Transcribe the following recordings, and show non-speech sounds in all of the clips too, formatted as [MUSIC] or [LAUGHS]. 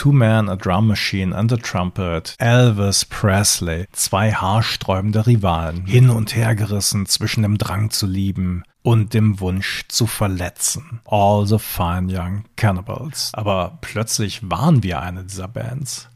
Two Man, a Drum Machine and a Trumpet, Elvis Presley, zwei haarsträubende Rivalen, hin und her gerissen zwischen dem Drang zu lieben und dem Wunsch zu verletzen. All the Fine Young Cannibals. Aber plötzlich waren wir eine dieser Bands.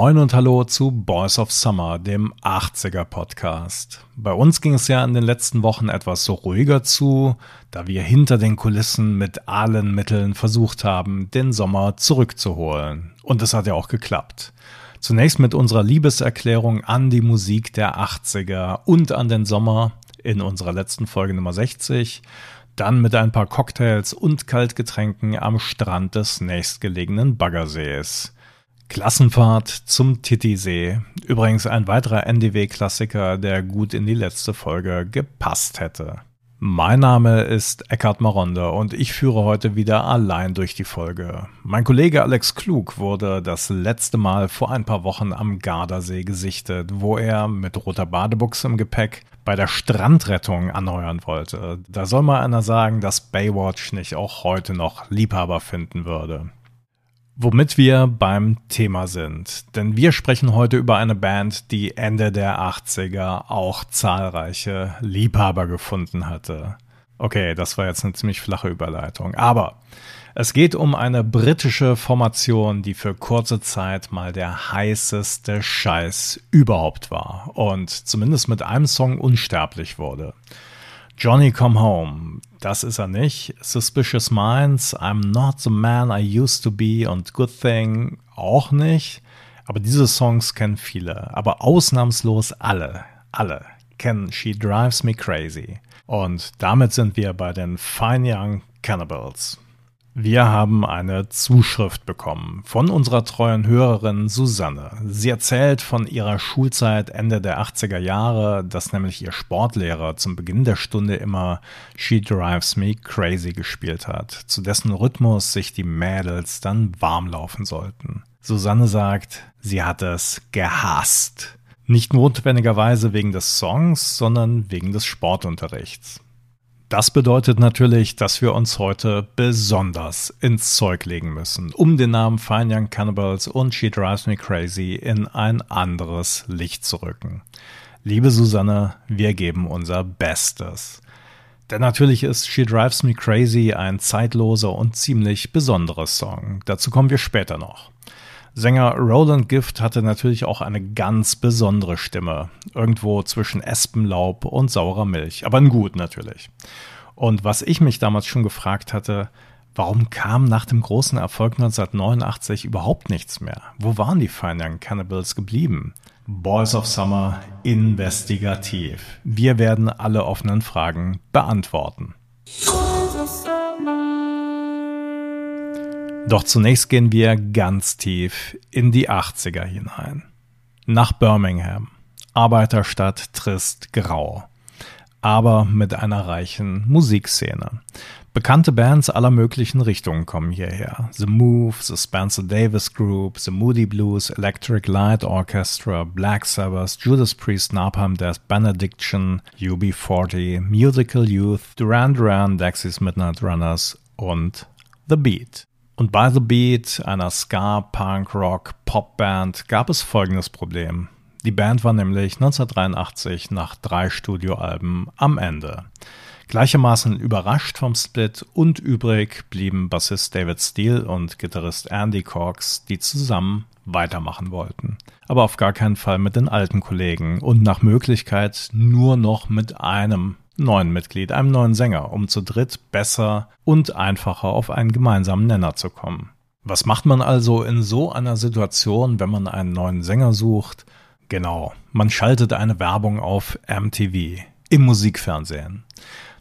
Moin und Hallo zu Boys of Summer, dem 80er Podcast. Bei uns ging es ja in den letzten Wochen etwas so ruhiger zu, da wir hinter den Kulissen mit allen Mitteln versucht haben, den Sommer zurückzuholen. Und es hat ja auch geklappt. Zunächst mit unserer Liebeserklärung an die Musik der 80er und an den Sommer in unserer letzten Folge Nummer 60 dann mit ein paar Cocktails und Kaltgetränken am Strand des nächstgelegenen Baggersees. Klassenfahrt zum Titisee. Übrigens ein weiterer NDW-Klassiker, der gut in die letzte Folge gepasst hätte. Mein Name ist Eckhard Maronde und ich führe heute wieder allein durch die Folge. Mein Kollege Alex Klug wurde das letzte Mal vor ein paar Wochen am Gardasee gesichtet, wo er mit roter Badebuchse im Gepäck bei der Strandrettung anheuern wollte. Da soll mal einer sagen, dass Baywatch nicht auch heute noch Liebhaber finden würde. Womit wir beim Thema sind. Denn wir sprechen heute über eine Band, die Ende der 80er auch zahlreiche Liebhaber gefunden hatte. Okay, das war jetzt eine ziemlich flache Überleitung. Aber es geht um eine britische Formation, die für kurze Zeit mal der heißeste Scheiß überhaupt war und zumindest mit einem Song unsterblich wurde. Johnny Come Home, das ist er nicht. Suspicious Minds, I'm Not the Man I Used to Be und Good Thing auch nicht. Aber diese Songs kennen viele, aber ausnahmslos alle, alle kennen She Drives Me Crazy. Und damit sind wir bei den Fine Young Cannibals. Wir haben eine Zuschrift bekommen von unserer treuen Hörerin Susanne. Sie erzählt von ihrer Schulzeit Ende der 80er Jahre, dass nämlich ihr Sportlehrer zum Beginn der Stunde immer She Drives Me Crazy gespielt hat, zu dessen Rhythmus sich die Mädels dann warm laufen sollten. Susanne sagt, sie hat es gehasst. Nicht notwendigerweise wegen des Songs, sondern wegen des Sportunterrichts. Das bedeutet natürlich, dass wir uns heute besonders ins Zeug legen müssen, um den Namen Fine Young Cannibals und She Drives Me Crazy in ein anderes Licht zu rücken. Liebe Susanne, wir geben unser Bestes. Denn natürlich ist She Drives Me Crazy ein zeitloser und ziemlich besonderer Song. Dazu kommen wir später noch. Sänger Roland Gift hatte natürlich auch eine ganz besondere Stimme. Irgendwo zwischen Espenlaub und saurer Milch. Aber ein gut natürlich. Und was ich mich damals schon gefragt hatte, warum kam nach dem großen Erfolg 1989 überhaupt nichts mehr? Wo waren die Fine Young Cannibals geblieben? Boys of Summer investigativ. Wir werden alle offenen Fragen beantworten. Doch zunächst gehen wir ganz tief in die 80er hinein. Nach Birmingham. Arbeiterstadt trist grau. Aber mit einer reichen Musikszene. Bekannte Bands aller möglichen Richtungen kommen hierher. The Move, The Spencer Davis Group, The Moody Blues, Electric Light Orchestra, Black Sabbath, Judas Priest, Napalm Death, Benediction, UB40, Musical Youth, Duran Duran, Dexys Midnight Runners und The Beat. Und bei The Beat, einer Ska, Punk, Rock, Popband, gab es folgendes Problem. Die Band war nämlich 1983 nach drei Studioalben am Ende. Gleichermaßen überrascht vom Split und übrig blieben Bassist David Steele und Gitarrist Andy Cox, die zusammen weitermachen wollten. Aber auf gar keinen Fall mit den alten Kollegen und nach Möglichkeit nur noch mit einem neuen Mitglied, einem neuen Sänger, um zu dritt besser und einfacher auf einen gemeinsamen Nenner zu kommen. Was macht man also in so einer Situation, wenn man einen neuen Sänger sucht? Genau, man schaltet eine Werbung auf MTV im Musikfernsehen.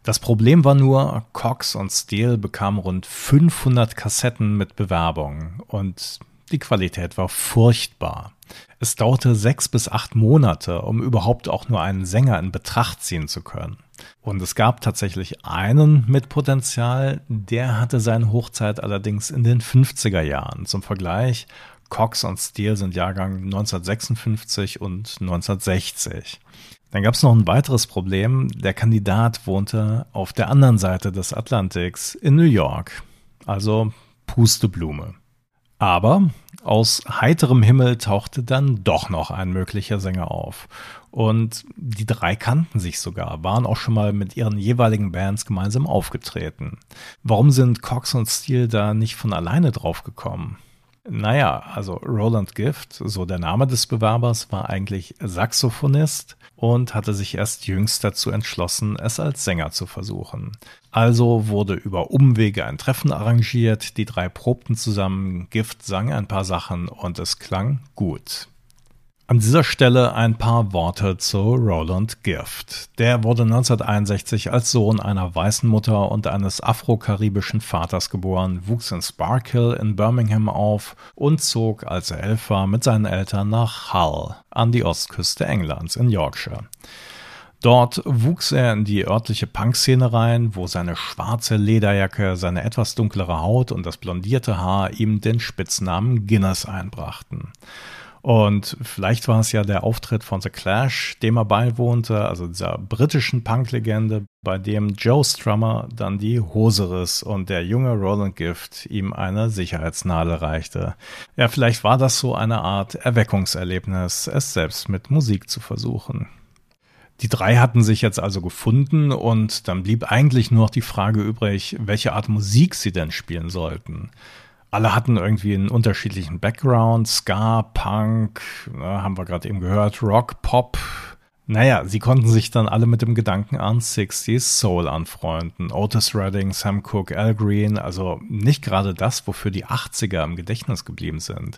Das Problem war nur, Cox und Steele bekamen rund 500 Kassetten mit Bewerbung und die Qualität war furchtbar. Es dauerte sechs bis acht Monate, um überhaupt auch nur einen Sänger in Betracht ziehen zu können. Und es gab tatsächlich einen mit Potenzial, der hatte seine Hochzeit allerdings in den 50er Jahren. Zum Vergleich, Cox und Steele sind Jahrgang 1956 und 1960. Dann gab es noch ein weiteres Problem. Der Kandidat wohnte auf der anderen Seite des Atlantiks in New York. Also Pusteblume. Aber aus heiterem Himmel tauchte dann doch noch ein möglicher Sänger auf. Und die drei kannten sich sogar, waren auch schon mal mit ihren jeweiligen Bands gemeinsam aufgetreten. Warum sind Cox und Steele da nicht von alleine draufgekommen? Naja, also Roland Gift, so der Name des Bewerbers, war eigentlich Saxophonist und hatte sich erst jüngst dazu entschlossen, es als Sänger zu versuchen. Also wurde über Umwege ein Treffen arrangiert, die drei probten zusammen, Gift sang ein paar Sachen und es klang gut. An dieser Stelle ein paar Worte zu Roland Gift. Der wurde 1961 als Sohn einer weißen Mutter und eines afro-karibischen Vaters geboren, wuchs in Sparkhill in Birmingham auf und zog, als er elf war, mit seinen Eltern nach Hull an die Ostküste Englands in Yorkshire. Dort wuchs er in die örtliche Punkszene rein, wo seine schwarze Lederjacke, seine etwas dunklere Haut und das blondierte Haar ihm den Spitznamen Guinness einbrachten. Und vielleicht war es ja der Auftritt von The Clash, dem er beiwohnte, also dieser britischen Punk-Legende, bei dem Joe Strummer dann die Hose riss und der junge Roland Gift ihm eine Sicherheitsnadel reichte. Ja, vielleicht war das so eine Art Erweckungserlebnis, es selbst mit Musik zu versuchen. Die drei hatten sich jetzt also gefunden und dann blieb eigentlich nur noch die Frage übrig, welche Art Musik sie denn spielen sollten alle hatten irgendwie einen unterschiedlichen Background, Ska, Punk, ne, haben wir gerade eben gehört, Rock, Pop. Naja, sie konnten sich dann alle mit dem Gedanken an 60s Soul anfreunden. Otis Redding, Sam Cooke, Al Green, also nicht gerade das, wofür die 80er im Gedächtnis geblieben sind.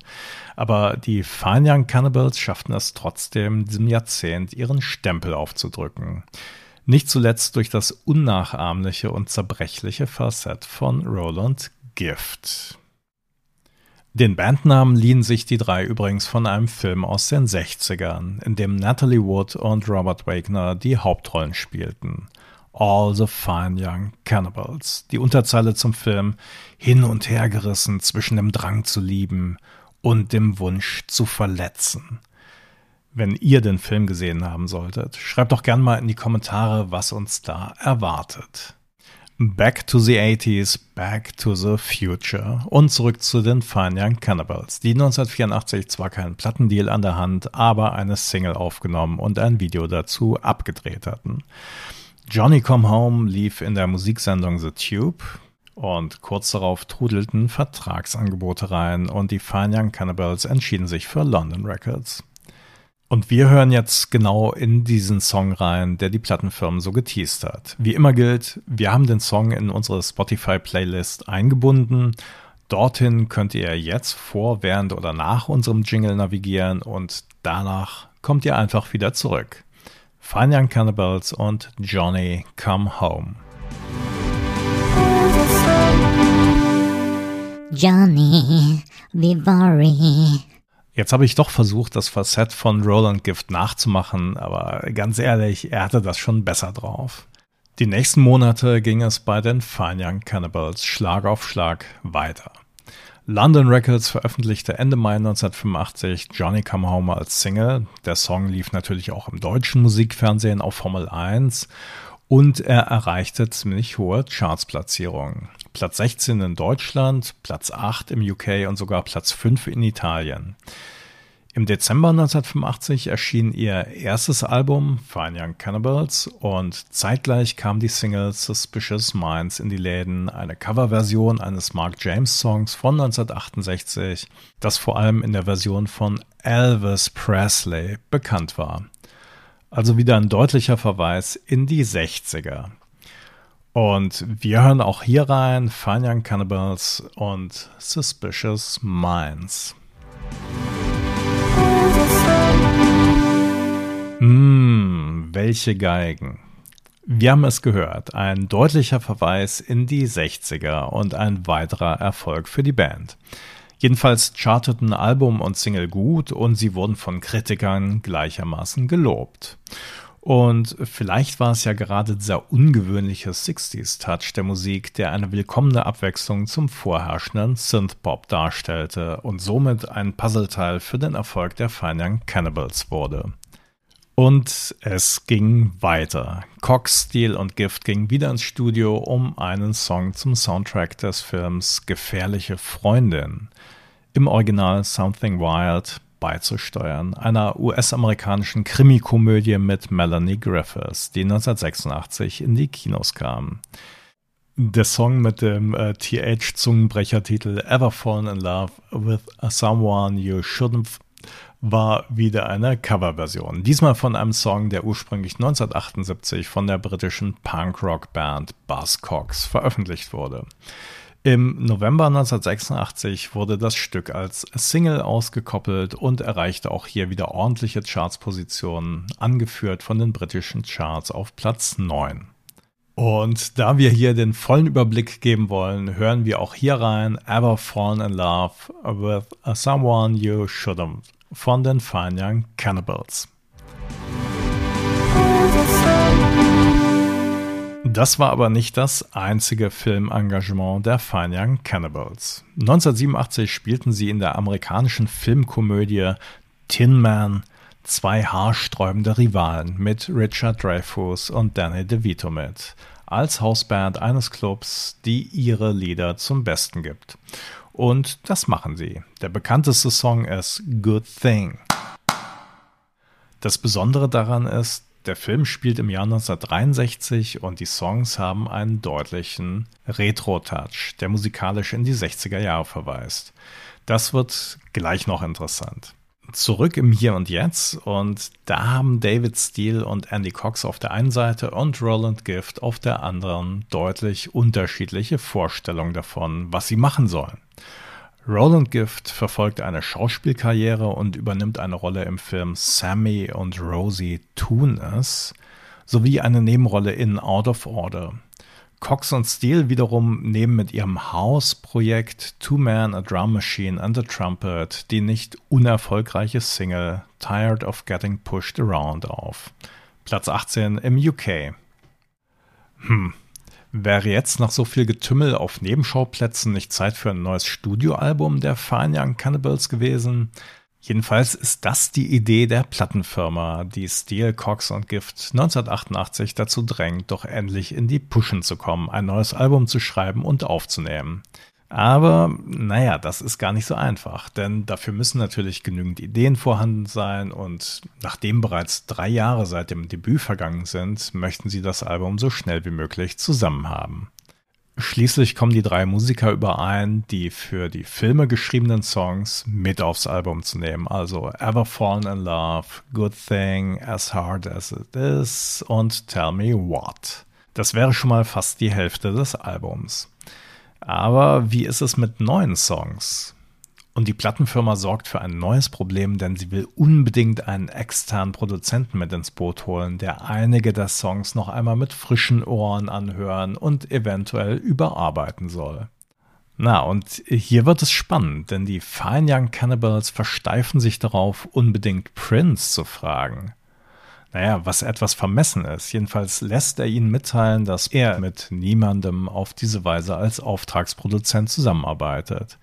Aber die Fine Young Cannibals schafften es trotzdem, diesem Jahrzehnt ihren Stempel aufzudrücken. Nicht zuletzt durch das unnachahmliche und zerbrechliche Facett von Roland Gift. Den Bandnamen liehen sich die drei übrigens von einem Film aus den 60ern, in dem Natalie Wood und Robert Wagner die Hauptrollen spielten. All the Fine Young Cannibals. Die Unterzeile zum Film hin und her gerissen zwischen dem Drang zu lieben und dem Wunsch zu verletzen. Wenn ihr den Film gesehen haben solltet, schreibt doch gern mal in die Kommentare, was uns da erwartet. Back to the 80s, Back to the Future und zurück zu den Fine Young Cannibals, die 1984 zwar keinen Plattendeal an der Hand, aber eine Single aufgenommen und ein Video dazu abgedreht hatten. Johnny Come Home lief in der Musiksendung The Tube und kurz darauf trudelten Vertragsangebote rein und die Fine Young Cannibals entschieden sich für London Records. Und wir hören jetzt genau in diesen Song rein, der die Plattenfirmen so geteased hat. Wie immer gilt, wir haben den Song in unsere Spotify-Playlist eingebunden. Dorthin könnt ihr jetzt vor, während oder nach unserem Jingle navigieren und danach kommt ihr einfach wieder zurück. Fine Young Cannibals und Johnny Come Home. Johnny Vivari Jetzt habe ich doch versucht, das Facett von Roland Gift nachzumachen, aber ganz ehrlich, er hatte das schon besser drauf. Die nächsten Monate ging es bei den Fine Young Cannibals Schlag auf Schlag weiter. London Records veröffentlichte Ende Mai 1985 Johnny Come Home als Single. Der Song lief natürlich auch im deutschen Musikfernsehen auf Formel 1 und er erreichte ziemlich hohe Chartsplatzierungen. Platz 16 in Deutschland, Platz 8 im UK und sogar Platz 5 in Italien. Im Dezember 1985 erschien ihr erstes Album Fine Young Cannibals und zeitgleich kam die Single Suspicious Minds in die Läden, eine Coverversion eines Mark James Songs von 1968, das vor allem in der Version von Elvis Presley bekannt war. Also wieder ein deutlicher Verweis in die 60er. Und wir hören auch hier rein Fine Young Cannibals und Suspicious Minds. Mmh, welche Geigen. Wir haben es gehört, ein deutlicher Verweis in die 60er und ein weiterer Erfolg für die Band. Jedenfalls charteten Album und Single gut und sie wurden von Kritikern gleichermaßen gelobt. Und vielleicht war es ja gerade dieser ungewöhnliche 60s-Touch der Musik, der eine willkommene Abwechslung zum vorherrschenden Synthpop darstellte und somit ein Puzzleteil für den Erfolg der Fine Young Cannibals wurde. Und es ging weiter. Cox, Steel und Gift gingen wieder ins Studio, um einen Song zum Soundtrack des Films Gefährliche Freundin im Original Something Wild beizusteuern, einer US-amerikanischen Krimikomödie mit Melanie Griffiths, die 1986 in die Kinos kam. Der Song mit dem äh, TH-Zungenbrechertitel Ever Fallen in Love with Someone You Shouldn't war wieder eine Coverversion. Diesmal von einem Song, der ursprünglich 1978 von der britischen Punk-Rock-Band Buzzcocks veröffentlicht wurde. Im November 1986 wurde das Stück als Single ausgekoppelt und erreichte auch hier wieder ordentliche Chartspositionen, angeführt von den britischen Charts auf Platz 9. Und da wir hier den vollen Überblick geben wollen, hören wir auch hier rein Ever Fallen in Love with Someone You Shouldn't von den Fine Young Cannibals. Das war aber nicht das einzige Filmengagement der Fine Young Cannibals. 1987 spielten sie in der amerikanischen Filmkomödie Tin Man zwei haarsträubende Rivalen mit Richard Dreyfuss und Danny DeVito mit, als Hausband eines Clubs, die ihre Lieder zum Besten gibt. Und das machen sie. Der bekannteste Song ist Good Thing. Das Besondere daran ist, der Film spielt im Jahr 1963 und die Songs haben einen deutlichen Retro-Touch, der musikalisch in die 60er Jahre verweist. Das wird gleich noch interessant. Zurück im Hier und Jetzt und da haben David Steele und Andy Cox auf der einen Seite und Roland Gift auf der anderen deutlich unterschiedliche Vorstellungen davon, was sie machen sollen. Roland Gift verfolgt eine Schauspielkarriere und übernimmt eine Rolle im Film Sammy und Rosie Tun sowie eine Nebenrolle in Out of Order. Cox und Steele wiederum nehmen mit ihrem House-Projekt Two Man, a Drum Machine and a Trumpet die nicht unerfolgreiche Single Tired of Getting Pushed Around auf. Platz 18 im UK. Hm, Wäre jetzt nach so viel Getümmel auf Nebenschauplätzen nicht Zeit für ein neues Studioalbum der Fine Young Cannibals gewesen? Jedenfalls ist das die Idee der Plattenfirma, die Steel, Cox und Gift 1988 dazu drängt, doch endlich in die Pushen zu kommen, ein neues Album zu schreiben und aufzunehmen. Aber naja, das ist gar nicht so einfach, denn dafür müssen natürlich genügend Ideen vorhanden sein und nachdem bereits drei Jahre seit dem Debüt vergangen sind, möchten sie das Album so schnell wie möglich zusammen haben. Schließlich kommen die drei Musiker überein, die für die Filme geschriebenen Songs mit aufs Album zu nehmen. Also Ever Fallen in Love, Good Thing, As Hard as It Is und Tell Me What. Das wäre schon mal fast die Hälfte des Albums. Aber wie ist es mit neuen Songs? Und die Plattenfirma sorgt für ein neues Problem, denn sie will unbedingt einen externen Produzenten mit ins Boot holen, der einige der Songs noch einmal mit frischen Ohren anhören und eventuell überarbeiten soll. Na, und hier wird es spannend, denn die Fine Young Cannibals versteifen sich darauf, unbedingt Prince zu fragen naja, was etwas vermessen ist. Jedenfalls lässt er ihnen mitteilen, dass er mit niemandem auf diese Weise als Auftragsproduzent zusammenarbeitet.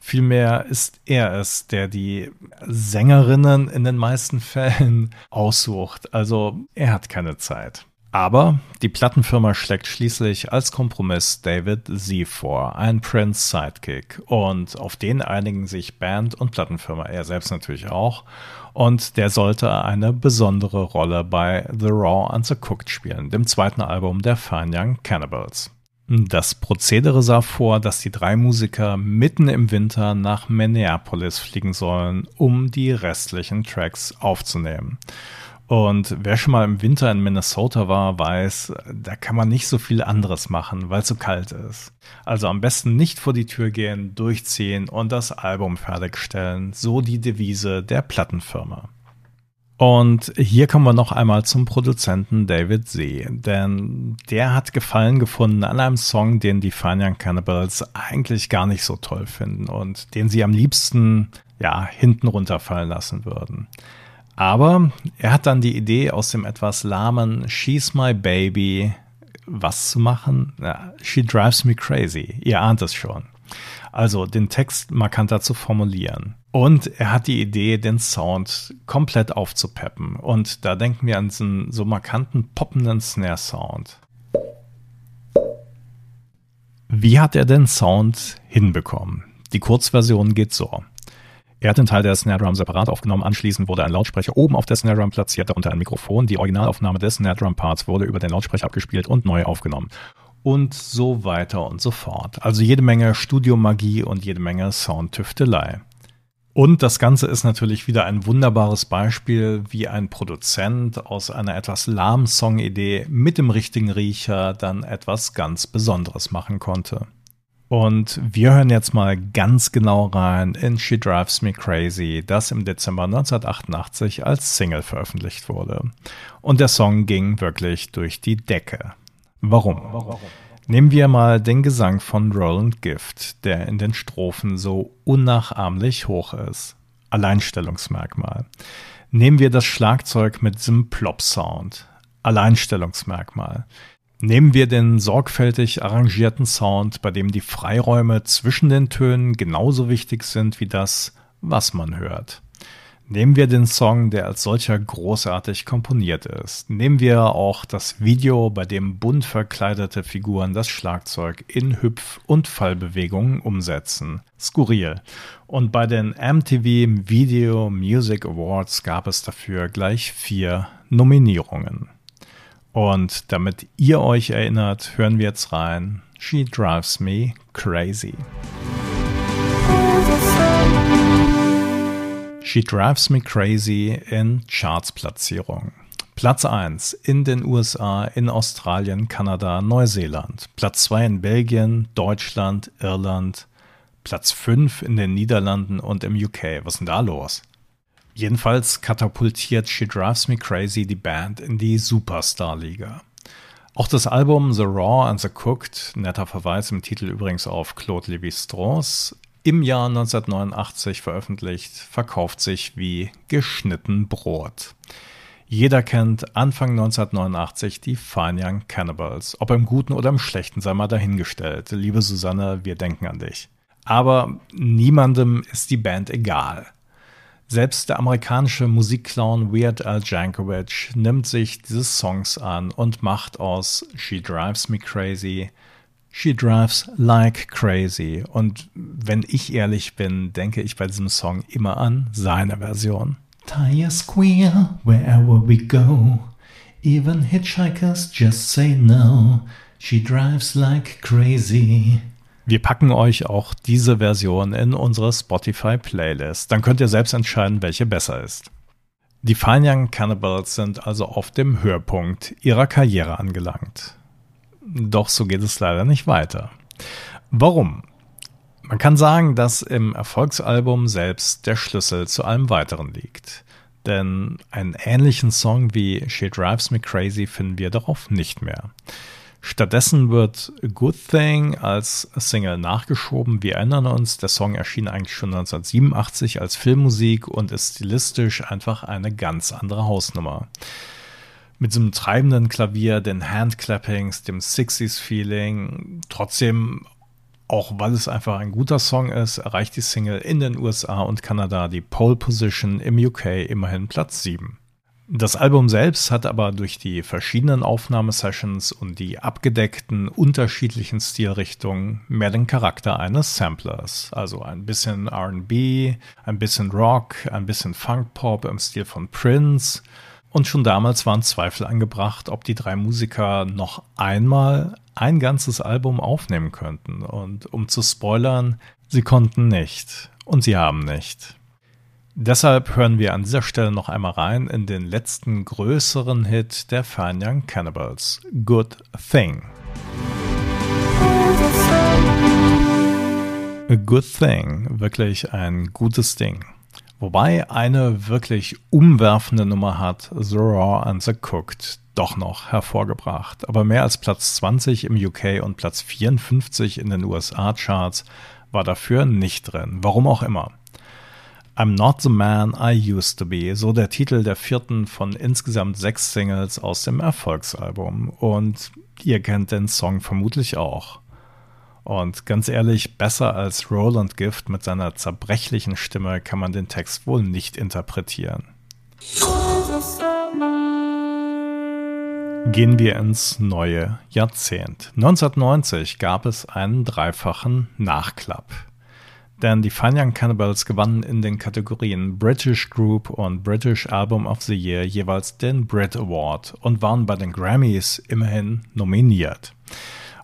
Vielmehr ist er es, der die Sängerinnen in den meisten [LAUGHS] Fällen aussucht. Also er hat keine Zeit. Aber die Plattenfirma schlägt schließlich als Kompromiss David Z vor, ein Prince Sidekick. Und auf den einigen sich Band und Plattenfirma, er selbst natürlich auch. Und der sollte eine besondere Rolle bei The Raw and the Cooked spielen, dem zweiten Album der Fine Young Cannibals. Das Prozedere sah vor, dass die drei Musiker mitten im Winter nach Minneapolis fliegen sollen, um die restlichen Tracks aufzunehmen. Und wer schon mal im Winter in Minnesota war, weiß, da kann man nicht so viel anderes machen, weil es so kalt ist. Also am besten nicht vor die Tür gehen, durchziehen und das Album fertigstellen. So die Devise der Plattenfirma. Und hier kommen wir noch einmal zum Produzenten David See, denn der hat Gefallen gefunden an einem Song, den die Fine Young Cannibals eigentlich gar nicht so toll finden und den sie am liebsten ja hinten runterfallen lassen würden. Aber er hat dann die Idee aus dem etwas lahmen She's My Baby was zu machen. Ja, She drives me crazy. Ihr ahnt es schon. Also den Text markanter zu formulieren. Und er hat die Idee, den Sound komplett aufzupeppen. Und da denken wir an diesen so markanten poppenden Snare-Sound. Wie hat er den Sound hinbekommen? Die Kurzversion geht so. Er hat den Teil der Snare Drum separat aufgenommen. Anschließend wurde ein Lautsprecher oben auf der Snare Drum platziert, darunter ein Mikrofon. Die Originalaufnahme des Snare Drum Parts wurde über den Lautsprecher abgespielt und neu aufgenommen. Und so weiter und so fort. Also jede Menge Studiomagie und jede Menge Soundtüftelei. Und das Ganze ist natürlich wieder ein wunderbares Beispiel, wie ein Produzent aus einer etwas lahmen Songidee mit dem richtigen Riecher dann etwas ganz Besonderes machen konnte. Und wir hören jetzt mal ganz genau rein in She Drives Me Crazy, das im Dezember 1988 als Single veröffentlicht wurde. Und der Song ging wirklich durch die Decke. Warum? Warum? Nehmen wir mal den Gesang von Roland Gift, der in den Strophen so unnachahmlich hoch ist. Alleinstellungsmerkmal. Nehmen wir das Schlagzeug mit diesem Plop-Sound. Alleinstellungsmerkmal. Nehmen wir den sorgfältig arrangierten Sound, bei dem die Freiräume zwischen den Tönen genauso wichtig sind wie das, was man hört. Nehmen wir den Song, der als solcher großartig komponiert ist. Nehmen wir auch das Video, bei dem bunt verkleidete Figuren das Schlagzeug in Hüpf- und Fallbewegungen umsetzen. Skurril. Und bei den MTV Video Music Awards gab es dafür gleich vier Nominierungen. Und damit ihr euch erinnert, hören wir jetzt rein. She drives me crazy. She drives me crazy in Chartsplatzierung. Platz 1 in den USA, in Australien, Kanada, Neuseeland. Platz 2 in Belgien, Deutschland, Irland. Platz 5 in den Niederlanden und im UK. Was ist denn da los? Jedenfalls katapultiert She Drives Me Crazy die Band in die Superstar-Liga. Auch das Album The Raw and the Cooked, netter Verweis im Titel übrigens auf Claude Lévi-Strauss, im Jahr 1989 veröffentlicht, verkauft sich wie geschnitten Brot. Jeder kennt Anfang 1989 die Fine Young Cannibals. Ob im Guten oder im Schlechten sei mal dahingestellt. Liebe Susanne, wir denken an dich. Aber niemandem ist die Band egal. Selbst der amerikanische Musikclown Weird Al Jankovic nimmt sich dieses Songs an und macht aus She Drives Me Crazy She Drives Like Crazy. Und wenn ich ehrlich bin, denke ich bei diesem Song immer an seine Version. Tire squeal wherever we go. Even hitchhikers just say no. She drives like crazy. Wir packen euch auch diese Version in unsere Spotify-Playlist. Dann könnt ihr selbst entscheiden, welche besser ist. Die Fine Young Cannibals sind also auf dem Höhepunkt ihrer Karriere angelangt. Doch so geht es leider nicht weiter. Warum? Man kann sagen, dass im Erfolgsalbum selbst der Schlüssel zu allem Weiteren liegt. Denn einen ähnlichen Song wie She Drives Me Crazy finden wir darauf nicht mehr. Stattdessen wird Good Thing als Single nachgeschoben. Wir erinnern uns, der Song erschien eigentlich schon 1987 als Filmmusik und ist stilistisch einfach eine ganz andere Hausnummer. Mit einem treibenden Klavier, den Handclappings, dem 60s-Feeling, trotzdem auch weil es einfach ein guter Song ist, erreicht die Single in den USA und Kanada die Pole Position im UK immerhin Platz 7. Das Album selbst hat aber durch die verschiedenen Aufnahmesessions und die abgedeckten unterschiedlichen Stilrichtungen mehr den Charakter eines Samplers. Also ein bisschen RB, ein bisschen Rock, ein bisschen Funk-Pop im Stil von Prince. Und schon damals waren Zweifel angebracht, ob die drei Musiker noch einmal ein ganzes Album aufnehmen könnten. Und um zu spoilern, sie konnten nicht. Und sie haben nicht. Deshalb hören wir an dieser Stelle noch einmal rein in den letzten größeren Hit der Fine Young Cannibals, Good Thing. A good thing, wirklich ein gutes Ding. Wobei eine wirklich umwerfende Nummer hat The Raw and the Cooked doch noch hervorgebracht. Aber mehr als Platz 20 im UK und Platz 54 in den USA-Charts war dafür nicht drin. Warum auch immer. I'm Not the Man I Used to Be, so der Titel der vierten von insgesamt sechs Singles aus dem Erfolgsalbum. Und ihr kennt den Song vermutlich auch. Und ganz ehrlich, besser als Roland Gift mit seiner zerbrechlichen Stimme kann man den Text wohl nicht interpretieren. Gehen wir ins neue Jahrzehnt. 1990 gab es einen dreifachen Nachklapp. Denn die Fine Young Cannibals gewannen in den Kategorien British Group und British Album of the Year jeweils den Brit Award und waren bei den Grammys immerhin nominiert.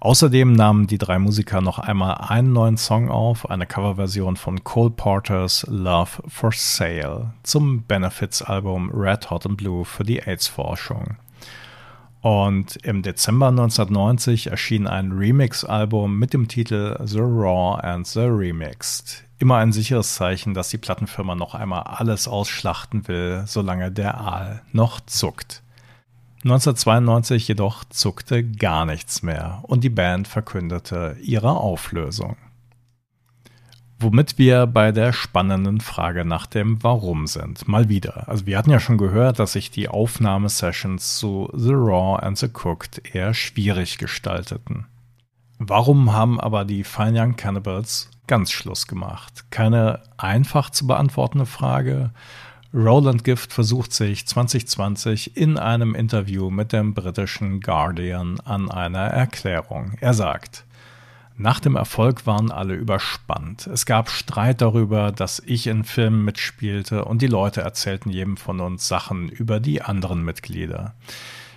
Außerdem nahmen die drei Musiker noch einmal einen neuen Song auf, eine Coverversion von Cole Porters Love for Sale zum Benefits-Album Red Hot and Blue für die AIDS-Forschung. Und im Dezember 1990 erschien ein Remix-Album mit dem Titel The Raw and the Remixed. Immer ein sicheres Zeichen, dass die Plattenfirma noch einmal alles ausschlachten will, solange der Aal noch zuckt. 1992 jedoch zuckte gar nichts mehr und die Band verkündete ihre Auflösung. Womit wir bei der spannenden Frage nach dem Warum sind. Mal wieder. Also wir hatten ja schon gehört, dass sich die Aufnahmesessions zu The Raw and the Cooked eher schwierig gestalteten. Warum haben aber die Fine Young Cannibals ganz Schluss gemacht? Keine einfach zu beantwortende Frage. Roland Gift versucht sich 2020 in einem Interview mit dem britischen Guardian an einer Erklärung. Er sagt, nach dem Erfolg waren alle überspannt. Es gab Streit darüber, dass ich in Filmen mitspielte und die Leute erzählten jedem von uns Sachen über die anderen Mitglieder.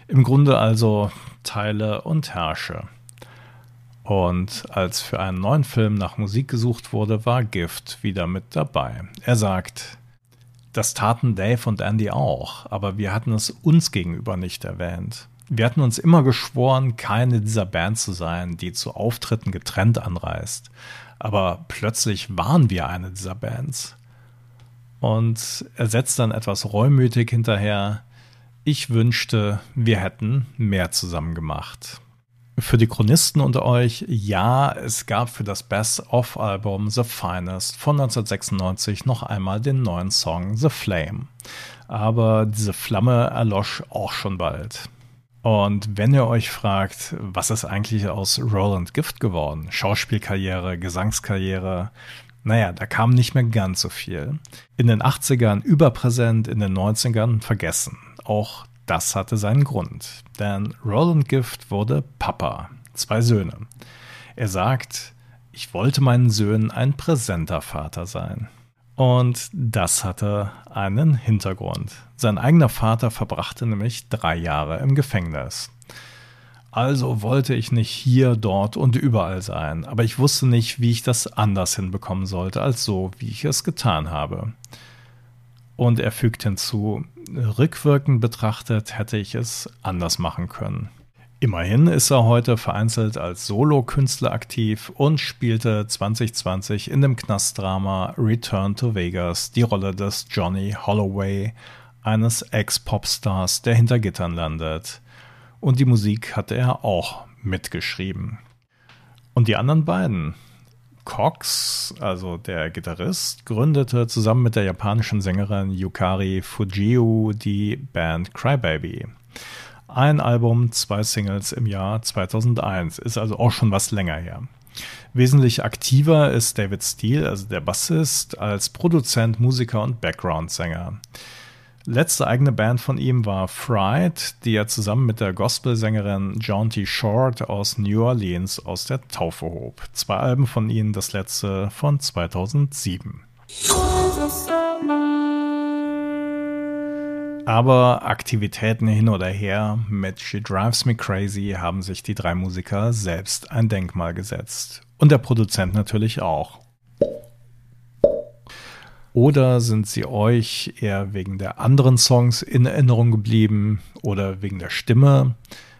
Im Grunde also Teile und Herrsche. Und als für einen neuen Film nach Musik gesucht wurde, war Gift wieder mit dabei. Er sagt, das taten Dave und Andy auch, aber wir hatten es uns gegenüber nicht erwähnt. Wir hatten uns immer geschworen, keine dieser Bands zu sein, die zu Auftritten getrennt anreist. Aber plötzlich waren wir eine dieser Bands. Und er setzt dann etwas reumütig hinterher. Ich wünschte, wir hätten mehr zusammen gemacht. Für die Chronisten unter euch, ja, es gab für das Best-of-Album The Finest von 1996 noch einmal den neuen Song The Flame. Aber diese Flamme erlosch auch schon bald. Und wenn ihr euch fragt, was ist eigentlich aus Roland Gift geworden? Schauspielkarriere, Gesangskarriere. Naja, da kam nicht mehr ganz so viel. In den 80ern überpräsent, in den 90ern vergessen. Auch das hatte seinen Grund. Denn Roland Gift wurde Papa. Zwei Söhne. Er sagt, ich wollte meinen Söhnen ein präsenter Vater sein. Und das hatte einen Hintergrund. Sein eigener Vater verbrachte nämlich drei Jahre im Gefängnis. Also wollte ich nicht hier, dort und überall sein, aber ich wusste nicht, wie ich das anders hinbekommen sollte, als so, wie ich es getan habe. Und er fügt hinzu, rückwirkend betrachtet hätte ich es anders machen können. Immerhin ist er heute vereinzelt als Solokünstler aktiv und spielte 2020 in dem Knastdrama Return to Vegas die Rolle des Johnny Holloway, eines Ex-Popstars, der hinter Gittern landet. Und die Musik hatte er auch mitgeschrieben. Und die anderen beiden, Cox, also der Gitarrist, gründete zusammen mit der japanischen Sängerin Yukari Fujiu die Band Crybaby. Ein Album, zwei Singles im Jahr 2001. Ist also auch schon was länger her. Wesentlich aktiver ist David Steele, also der Bassist, als Produzent, Musiker und Background-Sänger. Letzte eigene Band von ihm war Fried, die er zusammen mit der Gospelsängerin Jaunty Short aus New Orleans aus der Taufe hob. Zwei Alben von ihnen, das letzte von 2007. Aber Aktivitäten hin oder her mit She Drives Me Crazy haben sich die drei Musiker selbst ein Denkmal gesetzt. Und der Produzent natürlich auch. Oder sind sie euch eher wegen der anderen Songs in Erinnerung geblieben oder wegen der Stimme?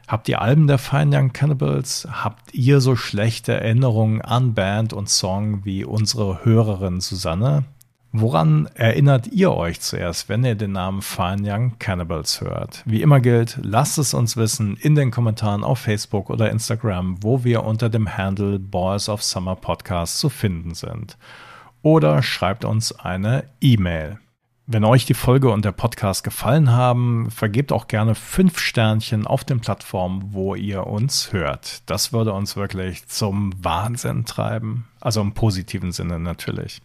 Habt ihr Alben der Fine Young Cannibals? Habt ihr so schlechte Erinnerungen an Band und Song wie unsere Hörerin Susanne? Woran erinnert ihr euch zuerst, wenn ihr den Namen Fine Young Cannibals hört? Wie immer gilt, lasst es uns wissen in den Kommentaren auf Facebook oder Instagram, wo wir unter dem Handle Boys of Summer Podcast zu finden sind. Oder schreibt uns eine E-Mail. Wenn euch die Folge und der Podcast gefallen haben, vergebt auch gerne fünf Sternchen auf den Plattformen, wo ihr uns hört. Das würde uns wirklich zum Wahnsinn treiben. Also im positiven Sinne natürlich.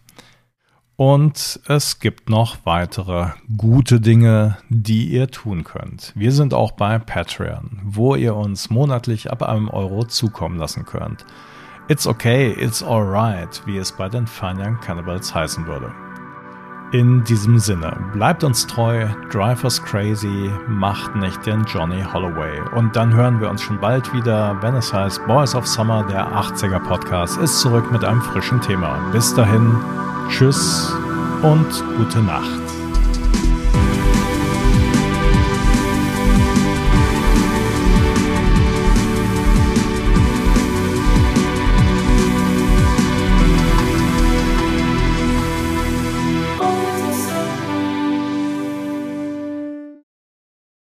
Und es gibt noch weitere gute Dinge, die ihr tun könnt. Wir sind auch bei Patreon, wo ihr uns monatlich ab einem Euro zukommen lassen könnt. It's okay, it's alright, wie es bei den Fine Young Cannibals heißen würde. In diesem Sinne, bleibt uns treu, drive us crazy, macht nicht den Johnny Holloway. Und dann hören wir uns schon bald wieder, wenn es heißt Boys of Summer, der 80er Podcast, ist zurück mit einem frischen Thema. Bis dahin, Tschüss und gute Nacht.